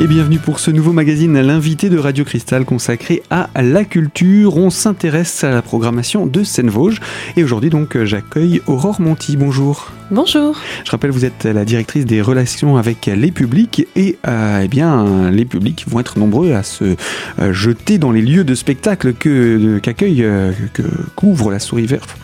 Et bienvenue pour ce nouveau magazine, l'invité de Radio Cristal consacré à la culture. On s'intéresse à la programmation de Seine-Vosges. Et aujourd'hui donc j'accueille Aurore Monti. Bonjour. Bonjour. Je rappelle, vous êtes la directrice des relations avec les publics et euh, eh bien les publics vont être nombreux à se euh, jeter dans les lieux de spectacle que qu'accueille euh, que couvre la Souris Verte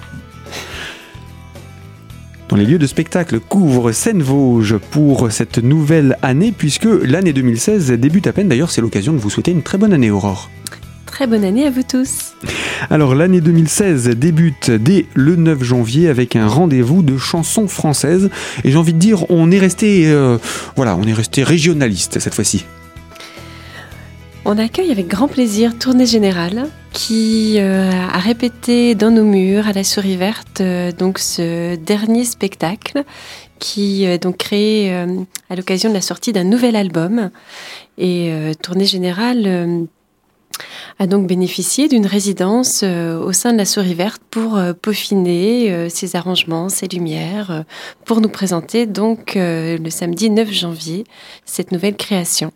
dans les lieux de spectacle couvre Seine-Vosges pour cette nouvelle année, puisque l'année 2016 débute à peine. D'ailleurs, c'est l'occasion de vous souhaiter une très bonne année, Aurore. Très bonne année à vous tous. Alors l'année 2016 débute dès le 9 janvier avec un rendez-vous de chansons françaises et j'ai envie de dire on est resté euh, voilà on est resté régionaliste cette fois-ci. On accueille avec grand plaisir Tournée Générale qui euh, a répété dans nos murs à la Souris Verte euh, donc ce dernier spectacle qui est donc créé euh, à l'occasion de la sortie d'un nouvel album. Et Tournée Générale a donc bénéficié d'une résidence au sein de la Souris Verte pour peaufiner ses arrangements, ses lumières, pour nous présenter donc le samedi 9 janvier cette nouvelle création.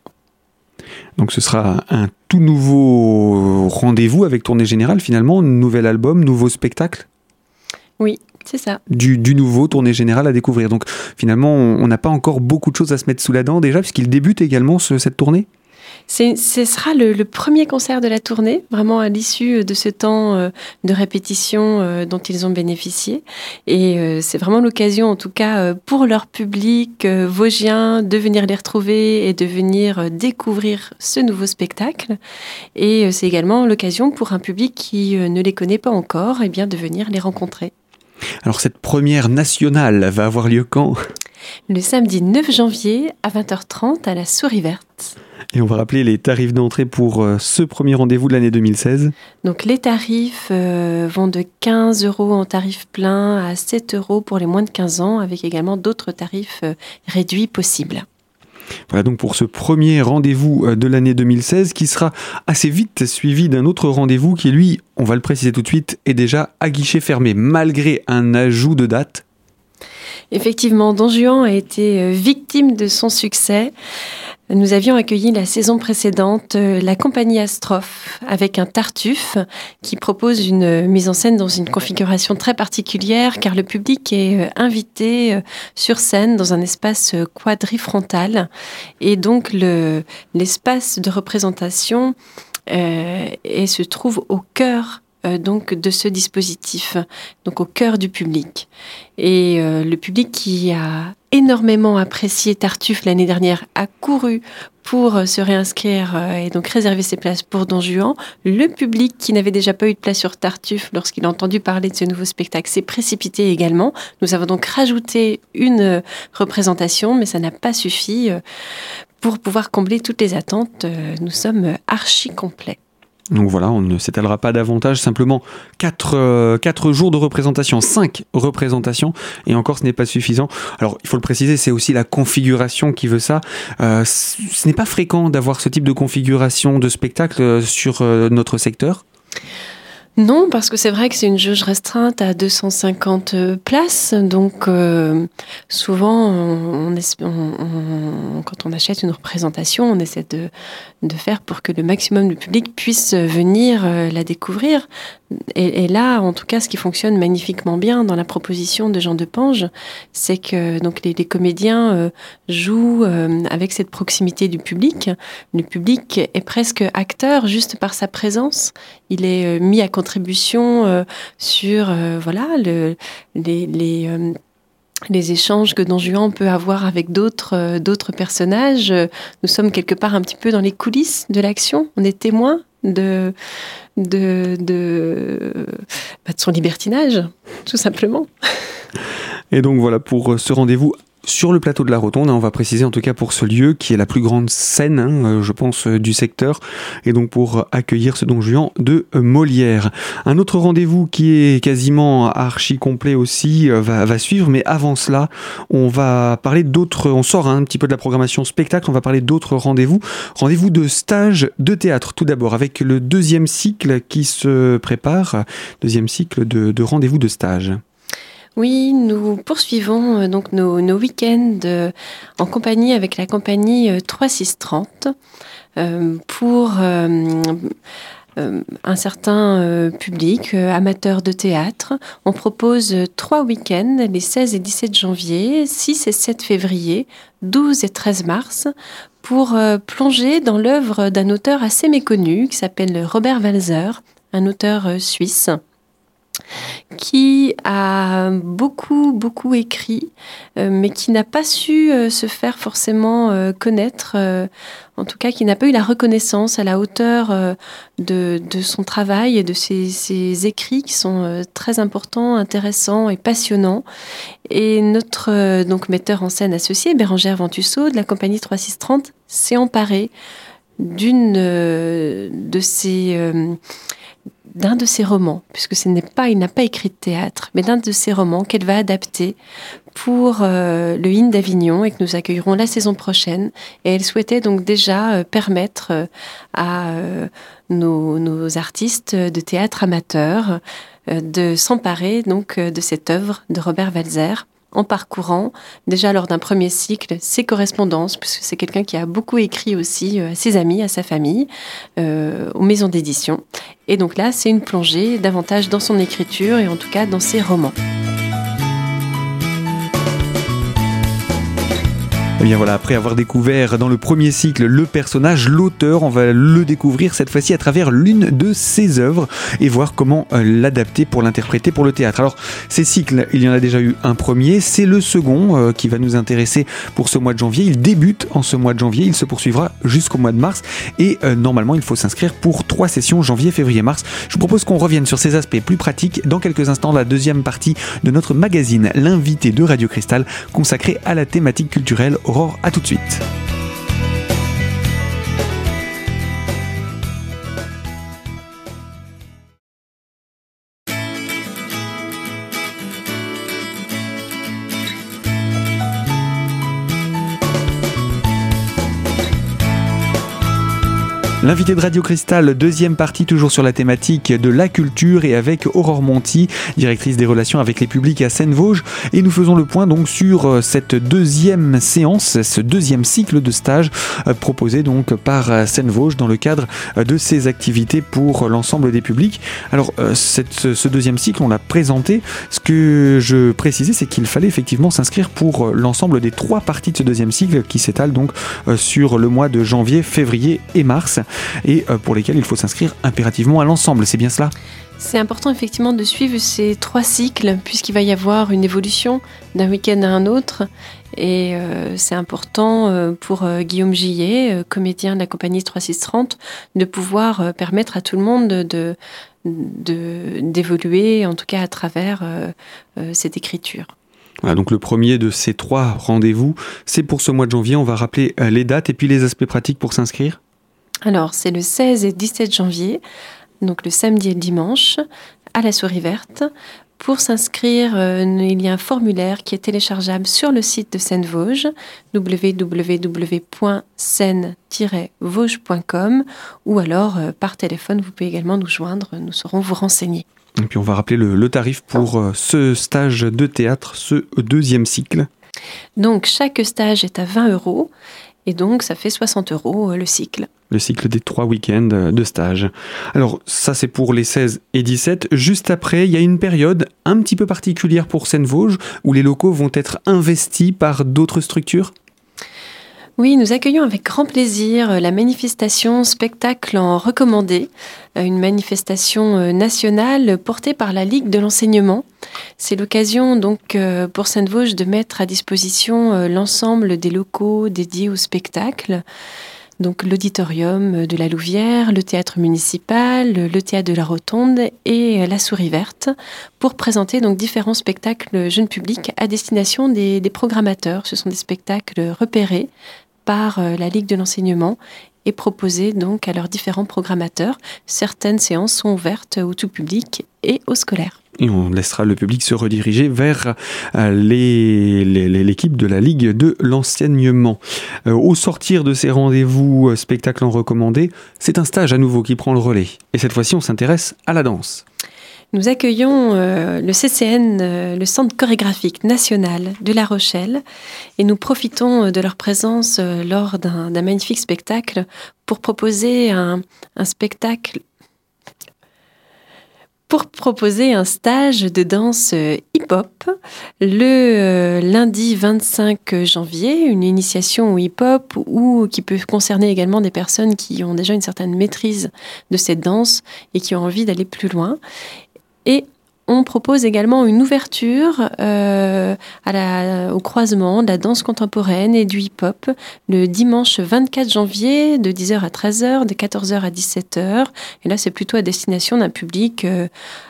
Donc ce sera un tout nouveau rendez-vous avec Tournée Générale finalement, nouvel album, nouveau spectacle? Oui, c'est ça. Du, nouveau tournée générale à découvrir. Donc finalement, on n'a pas encore beaucoup de choses à se mettre sous la dent déjà, puisqu'il débute également cette tournée? Ce sera le, premier concert de la tournée, vraiment à l'issue de ce temps euh, de répétition euh, dont ils ont bénéficié. Et euh, c'est vraiment l'occasion, en tout cas, pour leur public vosgien, de venir les retrouver et de venir découvrir ce nouveau spectacle. Et c'est également l'occasion pour un public qui ne les connaît pas encore, et eh bien, de venir les rencontrer. Alors cette première nationale va avoir lieu quand? Le samedi 9 janvier à 20h30 à la Souris Verte. Et on va rappeler les tarifs d'entrée pour euh, ce premier rendez-vous de l'année 2016. Donc les tarifs euh, vont de 15 euros en tarif plein à 7 euros pour les moins de 15 ans, avec également d'autres tarifs euh, réduits possibles. Voilà donc pour ce premier rendez-vous de l'année 2016 qui sera assez vite suivi d'un autre rendez-vous qui lui, on va le préciser tout de suite, est déjà à guichet fermé malgré un ajout de date. Effectivement, Don Juan a été victime de son succès. Nous avions accueilli la saison précédente euh, la compagnie Astrophe avec un Tartuffe qui propose une mise en scène dans une configuration très particulière car le public est euh, invité euh, sur scène dans un espace quadrifrontal et donc l'espace de représentation se trouve au cœur euh, donc de ce dispositif, donc au cœur du public. Et euh, le public qui a énormément apprécié Tartuffe l'année dernière a couru pour euh, se réinscrire et donc réserver ses places pour Don Juan. Le public qui n'avait déjà pas eu de place sur Tartuffe lorsqu'il a entendu parler de ce nouveau spectacle s'est précipité également. Nous avons donc rajouté une représentation, mais ça n'a pas suffi pour pouvoir combler toutes les attentes. Nous sommes archi complets. Donc voilà, on ne s'étalera pas davantage, simplement 4, euh, jours de représentation, 5 représentations, et encore ce n'est pas suffisant. Alors il faut le préciser, c'est aussi la configuration qui veut ça. Euh, ce n'est pas fréquent d'avoir ce type de configuration de spectacle euh, sur notre secteur. Non, parce que c'est vrai que c'est une jauge restreinte à 250 euh, places. Donc, euh, souvent, quand on achète une représentation, on essaie de, faire pour que le maximum de public puisse venir euh, la découvrir. Et, là, en tout cas, ce qui fonctionne magnifiquement bien dans la proposition de Jean de Pange, c'est que donc les, comédiens jouent avec cette proximité du public. Le public est presque acteur juste par sa présence. Il est mis à contribution euh, sur euh, voilà le, les, les euh, les échanges que Don Juan peut avoir avec d'autres d'autres personnages. Nous sommes quelque part un petit peu dans les coulisses de l'action. On est témoin de, de, bah, de son libertinage, tout simplement. Et donc voilà pour ce rendez-vous sur le plateau de la Rotonde. Hein, on va préciser en tout cas pour ce lieu qui est la plus grande scène, hein, euh, je pense, euh, du secteur, et donc pour accueillir ce Don Juan de euh, Molière. Un autre rendez-vous qui est quasiment archi complet aussi va, suivre, mais avant cela, on va parler d'autres. On sort hein, un petit peu de la programmation spectacle, on va parler d'autres rendez-vous. Rendez-vous de stage de théâtre, tout d'abord, avec le deuxième cycle qui se prépare, deuxième cycle de rendez-vous de stage. Oui, nous poursuivons donc nos, nos week-ends en compagnie avec la compagnie 3630 pour euh, un certain euh, public euh, amateur de théâtre. On propose trois week-ends, les 16 et 17 janvier, 6 et 7 février, 12 et 13 mars, pour plonger dans l'œuvre d'un auteur assez méconnu qui s'appelle Robert Walzer, un auteur suisse qui a beaucoup, beaucoup écrit, euh, mais qui n'a pas su euh, se faire forcément euh, connaître, en tout cas qui n'a pas eu la reconnaissance à la hauteur de, son travail et de ses, écrits qui sont très importants, intéressants et passionnants. Et notre donc metteur en scène associé, Bérangère Ventusseau, de la compagnie 3630, s'est emparé d'une de ces d'un de ses romans, puisque ce n'est pas, il n'a pas écrit de théâtre, mais d'un de ses romans qu'elle va adapter pour euh, le IN d'Avignon et que nous accueillerons la saison prochaine. Et elle souhaitait donc déjà euh, permettre euh, à nos, nos, artistes de théâtre amateurs de s'emparer donc de cette œuvre de Robert Walzer en parcourant déjà lors d'un premier cycle ses correspondances, puisque c'est quelqu'un qui a beaucoup écrit aussi à ses amis, à sa famille, aux maisons d'édition. Et donc là, c'est une plongée davantage dans son écriture et en tout cas dans ses romans. Et eh bien voilà, après avoir découvert dans le premier cycle le personnage, l'auteur, on va le découvrir cette fois-ci à travers l'une de ses œuvres et voir comment euh, l'adapter pour l'interpréter pour le théâtre. Alors, ces cycles, il y en a déjà eu un premier, c'est le second euh, qui va nous intéresser pour ce mois de janvier. Il débute en ce mois de janvier, il se poursuivra jusqu'au mois de mars et euh, normalement il faut s'inscrire pour trois sessions janvier, février, mars. Je vous propose qu'on revienne sur ces aspects plus pratiques dans quelques instants, la deuxième partie de notre magazine, l'invité de Radio Cristal, consacré à la thématique culturelle Aurore, à tout de suite. L'invité de Radio Cristal, deuxième partie toujours sur la thématique de la culture et avec Aurore Monti, directrice des relations avec les publics à Seine-Vosges. Et nous faisons le point donc sur euh, cette deuxième séance, ce deuxième cycle de stage euh, proposé donc par euh, Seine-Vosges dans le cadre de ces activités pour l'ensemble des publics. Alors ce deuxième cycle, on l'a présenté. Ce que je précisais, c'est qu'il fallait effectivement s'inscrire pour l'ensemble des trois parties de ce deuxième cycle qui s'étale donc sur le mois de janvier, février et mars et euh, pour lesquels il faut s'inscrire impérativement à l'ensemble. C'est bien cela? C'est important effectivement de suivre ces trois cycles puisqu'il va y avoir une évolution d'un week-end à un autre. Et euh, c'est important euh, pour Guillaume Gillet, comédien de la compagnie 3630, de pouvoir permettre à tout le monde de, d'évoluer, en tout cas à travers cette écriture. Voilà, donc le premier de ces trois rendez-vous, c'est pour ce mois de janvier. On va rappeler les dates et puis les aspects pratiques pour s'inscrire? Alors, c'est le 16 et 17 janvier, donc le samedi et le dimanche, à la Souris Verte. Pour s'inscrire, euh, il y a un formulaire qui est téléchargeable sur le site de Seine-Vosges, www.seine-vosges.com, ou alors euh, par téléphone, vous pouvez également nous joindre, nous saurons vous renseigner. Et puis on va rappeler le tarif pour euh, ce stage de théâtre, ce deuxième cycle. Donc chaque stage est à 20 euros et donc, ça fait 60 euros le cycle. Le cycle des trois week-ends euh, de stage. Alors, ça, c'est pour les 16 et 17. Juste après, il y a une période un petit peu particulière pour Seine-Vosges où les locaux vont être investis par d'autres structures? Oui, nous accueillons avec grand plaisir la manifestation Spectacle en recommandé, euh, une manifestation euh, nationale portée par la Ligue de l'enseignement. C'est l'occasion donc euh, pour Sainte-Vosges de mettre à disposition l'ensemble des locaux dédiés au spectacle. Donc l'auditorium de la Louvière, le théâtre municipal, le théâtre de la Rotonde et la Souris Verte pour présenter donc différents spectacles jeunes publics à destination des, des programmateurs. Ce sont des spectacles repérés par euh, la Ligue de l'enseignement et proposées donc à leurs différents programmateurs. Certaines séances sont ouvertes au tout public et aux scolaires. Et on laissera le public se rediriger vers euh, l'équipe de la Ligue de l'enseignement. Euh, au sortir de ces rendez-vous spectacles en recommandé, c'est un stage à nouveau qui prend le relais. Et cette fois-ci, on s'intéresse à la danse. Nous accueillons euh, le CCN, euh, le Centre chorégraphique national de La Rochelle, et nous profitons de leur présence lors d'un magnifique spectacle pour proposer un spectacle pour proposer un stage de danse euh, hip-hop le euh, lundi 25 janvier, une initiation au hip-hop ou qui peut concerner également des personnes qui ont déjà une certaine maîtrise de cette danse et qui ont envie d'aller plus loin. Et on propose également une ouverture euh, au croisement de la danse contemporaine et du hip-hop le dimanche 24 janvier de 10h à 13h, de 14h à 17h. Et là, c'est plutôt à destination d'un public euh,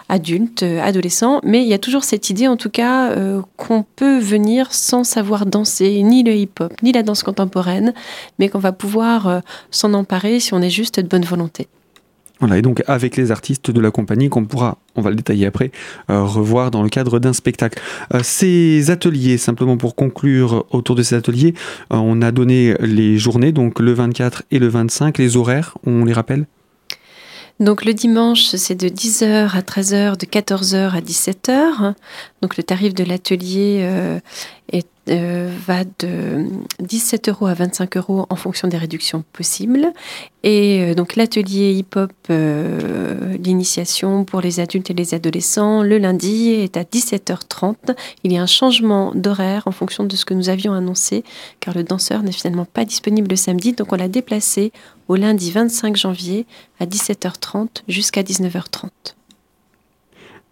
adulte, euh, adolescent. Mais il y a toujours cette idée, en tout cas, qu'on peut venir sans savoir danser ni le hip-hop, ni la danse contemporaine, mais qu'on va pouvoir s'en emparer si on est juste de bonne volonté. Voilà, et donc avec les artistes de la compagnie qu'on pourra, on va le détailler après, euh, revoir dans le cadre d'un spectacle. Euh, ces ateliers, simplement pour conclure autour de ces ateliers, euh, on a donné les journées, donc le 24 et le 25, les horaires, on les rappelle? Donc le dimanche, c'est de 10h à 13h, de 14h à 17h. Donc le tarif de l'atelier est euh, va de 17 euros à 25 euros en fonction des réductions possibles. Et euh, donc l'atelier hip-hop, euh, l'initiation pour les adultes et les adolescents, le lundi est à 17h30. Il y a un changement d'horaire en fonction de ce que nous avions annoncé, car le danseur n'est finalement pas disponible le samedi, donc on l'a déplacé au lundi 25 janvier à 17h30 jusqu'à 19h30.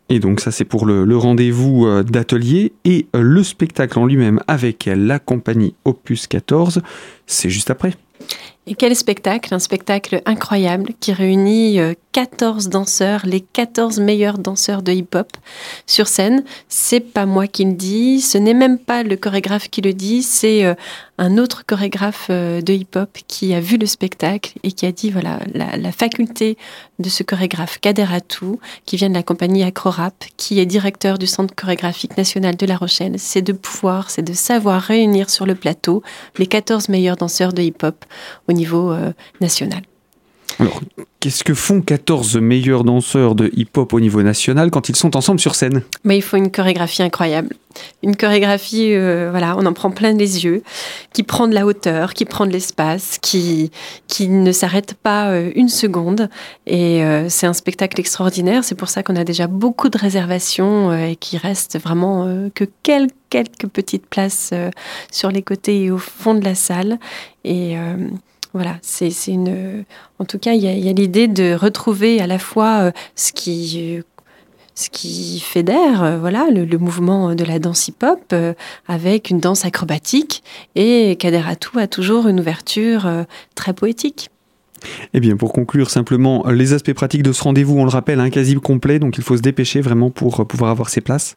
Et donc ça c'est pour le, rendez-vous euh, d'atelier et euh, le spectacle en lui-même avec la compagnie Opus 14, c'est juste après. Et quel spectacle Un spectacle incroyable qui réunit 14 euh, danseurs, les 14 meilleurs danseurs de hip-hop sur scène. C'est pas moi qui le dis, ce n'est même pas le chorégraphe qui le dit, c'est euh, un autre chorégraphe euh, de hip-hop qui a vu le spectacle et qui a dit voilà, la, faculté de ce chorégraphe Kader Atou, qui vient de la compagnie Acrorap, qui est directeur du Centre chorégraphique national de La Rochelle, c'est de pouvoir, c'est de savoir réunir sur le plateau les 14 meilleurs danseurs de hip-hop niveau euh, national. Alors, qu'est-ce que font 14 meilleurs danseurs de hip-hop au niveau national quand ils sont ensemble sur scène? Mais Il faut une chorégraphie incroyable. Une chorégraphie, euh, voilà, on en prend plein les yeux, qui prend de la hauteur, qui prend de l'espace, qui, qui ne s'arrête pas euh, une seconde. Et c'est un spectacle extraordinaire. C'est pour ça qu'on a déjà beaucoup de réservations et qu'il reste vraiment que quelques, quelques petites places sur les côtés et au fond de la salle. Et voilà, c'est une. En tout cas, il y a, l'idée de retrouver à la fois euh, ce qui ce qui fédère euh, voilà, le, mouvement de la danse hip-hop euh, avec une danse acrobatique. Et Kader Atou a toujours une ouverture très poétique. Eh bien, pour conclure simplement, les aspects pratiques de ce rendez-vous, on le rappelle, un hein, quasi complet, donc il faut se dépêcher vraiment pour pouvoir avoir ses places.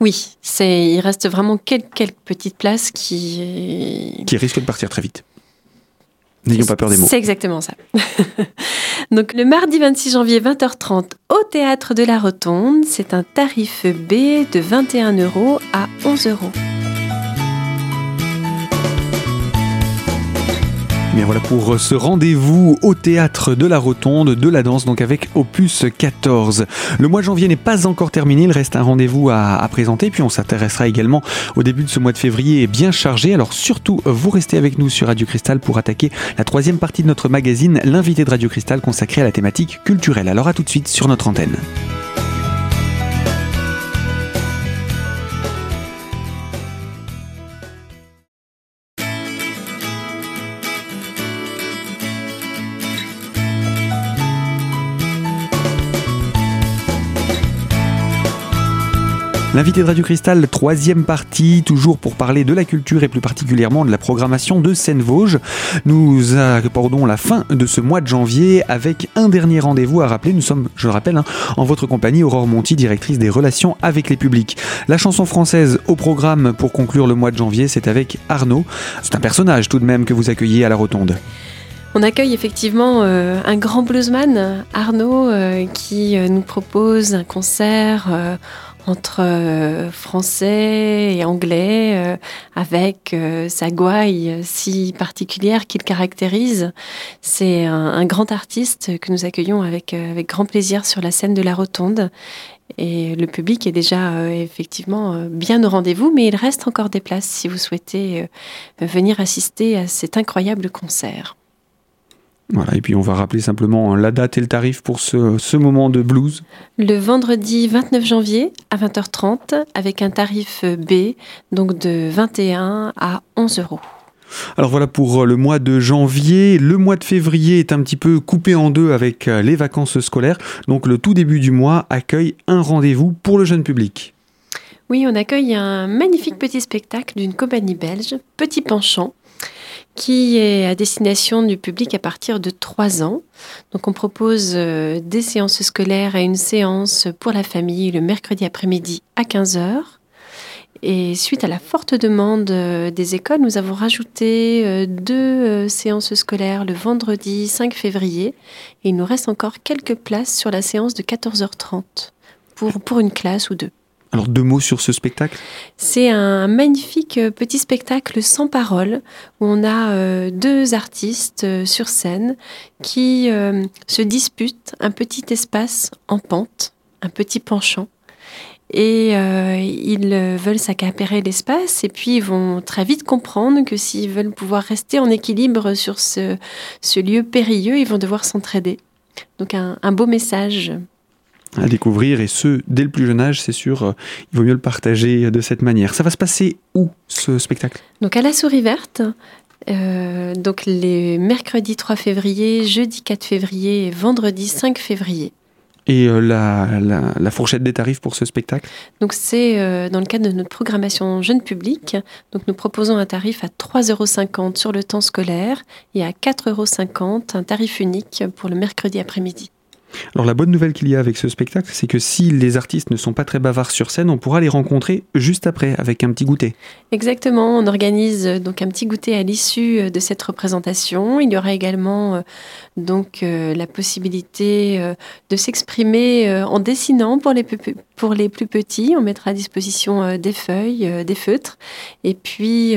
Oui, il reste vraiment quelques, quelques petites places qui... Qui risquent de partir très vite. N'ayons pas peur des mots. C'est exactement ça. Donc le mardi 26 janvier 20h30 au théâtre de la Rotonde, c'est un tarif B de 21 euros à 11 euros. Voilà pour ce rendez-vous au théâtre de la Rotonde de la danse, donc avec Opus 14. Le mois de janvier n'est pas encore terminé, il reste un rendez-vous à, à présenter, puis on s'intéressera également au début de ce mois de février bien chargé. Alors surtout, vous restez avec nous sur Radio Cristal pour attaquer la troisième partie de notre magazine, l'invité de Radio Cristal consacré à la thématique culturelle. Alors à tout de suite sur notre antenne. L'invité de Radio Cristal, troisième partie, toujours pour parler de la culture et plus particulièrement de la programmation de Seine-Vosges. Nous abordons la fin de ce mois de janvier avec un dernier rendez-vous à rappeler. Nous sommes, je le rappelle, hein, en votre compagnie, Aurore Monti, directrice des relations avec les publics. La chanson française au programme pour conclure le mois de janvier, c'est avec Arnaud. C'est un personnage tout de même que vous accueillez à la Rotonde. On accueille effectivement euh, un grand bluesman, Arnaud, euh, qui euh, nous propose un concert entre euh, français et anglais, euh, avec sa gouaille si particulière qui le caractérise. C'est un, grand artiste que nous accueillons avec, avec grand plaisir sur la scène de la Rotonde. Et le public est déjà effectivement bien au rendez-vous, mais il reste encore des places si vous souhaitez venir assister à cet incroyable concert. Voilà, et puis on va rappeler simplement la date et le tarif pour ce, moment de blues. Le vendredi 29 janvier à 20h30 avec un tarif B, donc de 21 à 11 euros. Alors voilà pour le mois de janvier. Le mois de février est un petit peu coupé en deux avec les vacances scolaires. Donc le tout début du mois accueille un rendez-vous pour le jeune public. Oui, on accueille un magnifique petit spectacle d'une compagnie belge, Petit Penchant, qui est à destination du public à partir de 3 ans. Donc on propose euh, des séances scolaires et une séance pour la famille le mercredi après-midi à 15h. Et suite à la forte demande euh, des écoles, nous avons rajouté euh, deux séances scolaires le vendredi 5 février. Et il nous reste encore quelques places sur la séance de 14h30 pour, pour une classe ou deux. Alors deux mots sur ce spectacle? C'est un magnifique euh, petit spectacle sans parole où on a euh, deux artistes euh, sur scène qui se disputent un petit espace en pente, un petit penchant. Et ils veulent s'accaparer l'espace et puis ils vont très vite comprendre que s'ils veulent pouvoir rester en équilibre sur ce, lieu périlleux, ils vont devoir s'entraider. Donc un beau message à découvrir et ce, dès le plus jeune âge, c'est sûr, euh, il vaut mieux le partager de cette manière. Ça va se passer où ce spectacle? Donc à la Souris Verte, euh, donc les mercredis 3 février, jeudi 4 février et vendredi 5 février. Et euh, la, fourchette des tarifs pour ce spectacle? Donc c'est dans le cadre de notre programmation jeune public. Donc nous proposons un tarif à 3,50 euros sur le temps scolaire et à 4,50 euros un tarif unique pour le mercredi après-midi. Alors la bonne nouvelle qu'il y a avec ce spectacle, c'est que si les artistes ne sont pas très bavards sur scène, on pourra les rencontrer juste après avec un petit goûter. Exactement, on organise euh, donc un petit goûter à l'issue euh, de cette représentation. Il y aura également euh, donc la possibilité de s'exprimer en dessinant pour les, pour les plus petits. On mettra à disposition des feuilles, des feutres. Et puis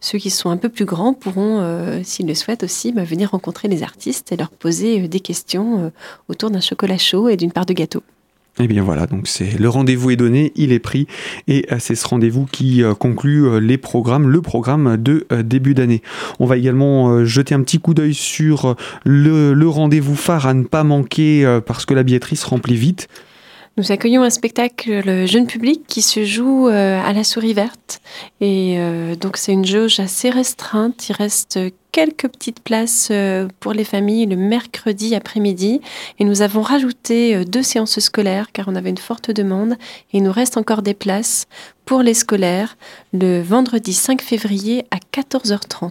ceux qui sont un peu plus grands pourront, s'ils le souhaitent aussi, bah, venir rencontrer les artistes et leur poser des questions autour d'un chocolat chaud et d'une part de gâteau. Et eh bien voilà, donc c'est le rendez-vous est donné, il est pris, et euh, c'est ce rendez-vous qui euh, conclut euh, les programmes, le programme de début d'année. On va également jeter un petit coup d'œil sur le, le rendez-vous phare à ne pas manquer parce que la billetterie se remplit vite. Nous accueillons un spectacle jeune public qui se joue euh, à la souris verte. Et euh, donc c'est une jauge assez restreinte. Il reste quelques petites places euh, pour les familles le mercredi après-midi. Et nous avons rajouté deux séances scolaires car on avait une forte demande. Et il nous reste encore des places pour les scolaires le vendredi 5 février à 14h30.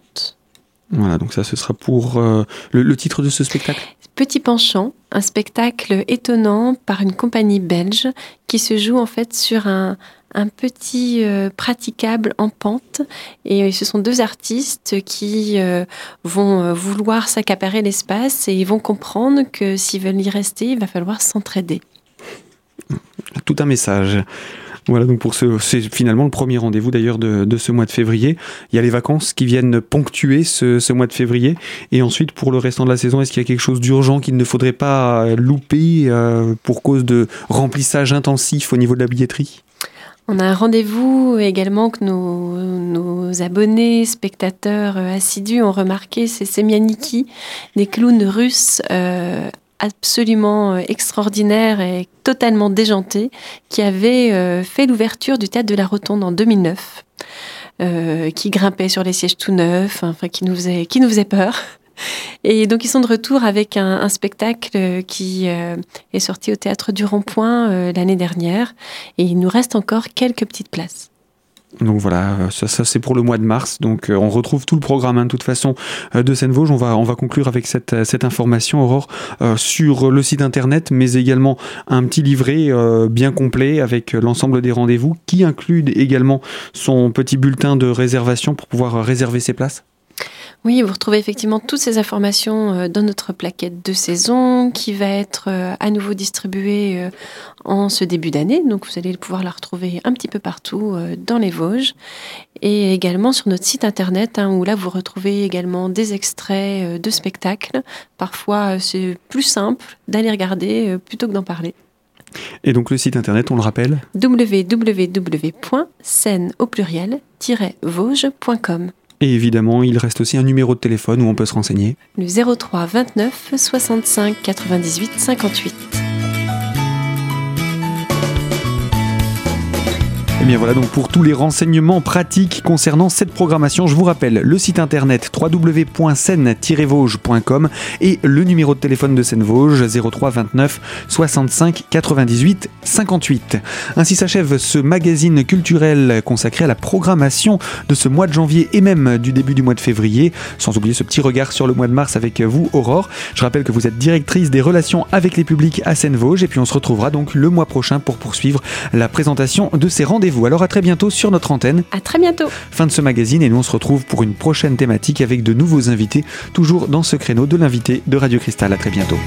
Voilà, donc ça ce sera pour le titre de ce spectacle? Petit Penchant, un spectacle étonnant par une compagnie belge qui se joue en fait sur un, petit euh, praticable en pente. Et euh, ce sont deux artistes qui euh, vont vouloir s'accaparer l'espace et ils vont comprendre que s'ils veulent y rester, il va falloir s'entraider. Tout un message. Voilà, donc pour ce, c'est finalement le premier rendez-vous d'ailleurs de, ce mois de février. Il y a les vacances qui viennent ponctuer ce, mois de février. Et ensuite, pour le restant de la saison, est-ce qu'il y a quelque chose d'urgent qu'il ne faudrait pas louper euh, pour cause de remplissage intensif au niveau de la billetterie? On a un rendez-vous également que nos, abonnés, spectateurs euh, assidus ont remarqué, c'est Semianiki, des clowns russes euh, absolument euh, extraordinaire et totalement déjanté qui avait euh, fait l'ouverture du théâtre de la Rotonde en 2009, euh, qui grimpait sur les sièges tout neufs, enfin qui nous faisait, qui nous faisait peur. Et donc ils sont de retour avec un, spectacle qui est sorti au théâtre du Rond-Point l'année dernière et il nous reste encore quelques petites places. Donc voilà, ça, c'est pour le mois de mars. Donc euh, on retrouve tout le programme hein, de toute façon euh, de Seine-Vosges. On va, on va conclure avec cette, euh, cette information, Aurore, sur le site internet, mais également un petit livret bien complet avec l'ensemble des rendez-vous qui inclut également son petit bulletin de réservation pour pouvoir réserver ses places. Oui, vous retrouvez effectivement toutes ces informations euh, dans notre plaquette de saison qui va être euh, à nouveau distribuée euh, en ce début d'année. Donc vous allez pouvoir la retrouver un petit peu partout dans les Vosges et également sur notre site internet hein, où là vous retrouvez également des extraits de spectacles. Parfois c'est plus simple d'aller regarder plutôt que d'en parler. Et donc le site internet, on le rappelle? Www.scène au pluriel-vosges.com. Et évidemment, il reste aussi un numéro de téléphone où on peut se renseigner. Le 03 29 65 98 58. Bien voilà donc pour tous les renseignements pratiques concernant cette programmation, je vous rappelle le site internet www.scène-vosges.com et le numéro de téléphone de Seine-Vosges 03 29 65 98 58. Ainsi s'achève ce magazine culturel consacré à la programmation de ce mois de janvier et même du début du mois de février, sans oublier ce petit regard sur le mois de mars avec vous Aurore. Je rappelle que vous êtes directrice des relations avec les publics à Seine-Vosges et puis on se retrouvera donc le mois prochain pour poursuivre la présentation de ces rendez-vous. Alors à très bientôt sur notre antenne. À très bientôt. Fin de ce magazine et nous on se retrouve pour une prochaine thématique avec de nouveaux invités, toujours dans ce créneau de l'invité de Radio Cristal. À très bientôt.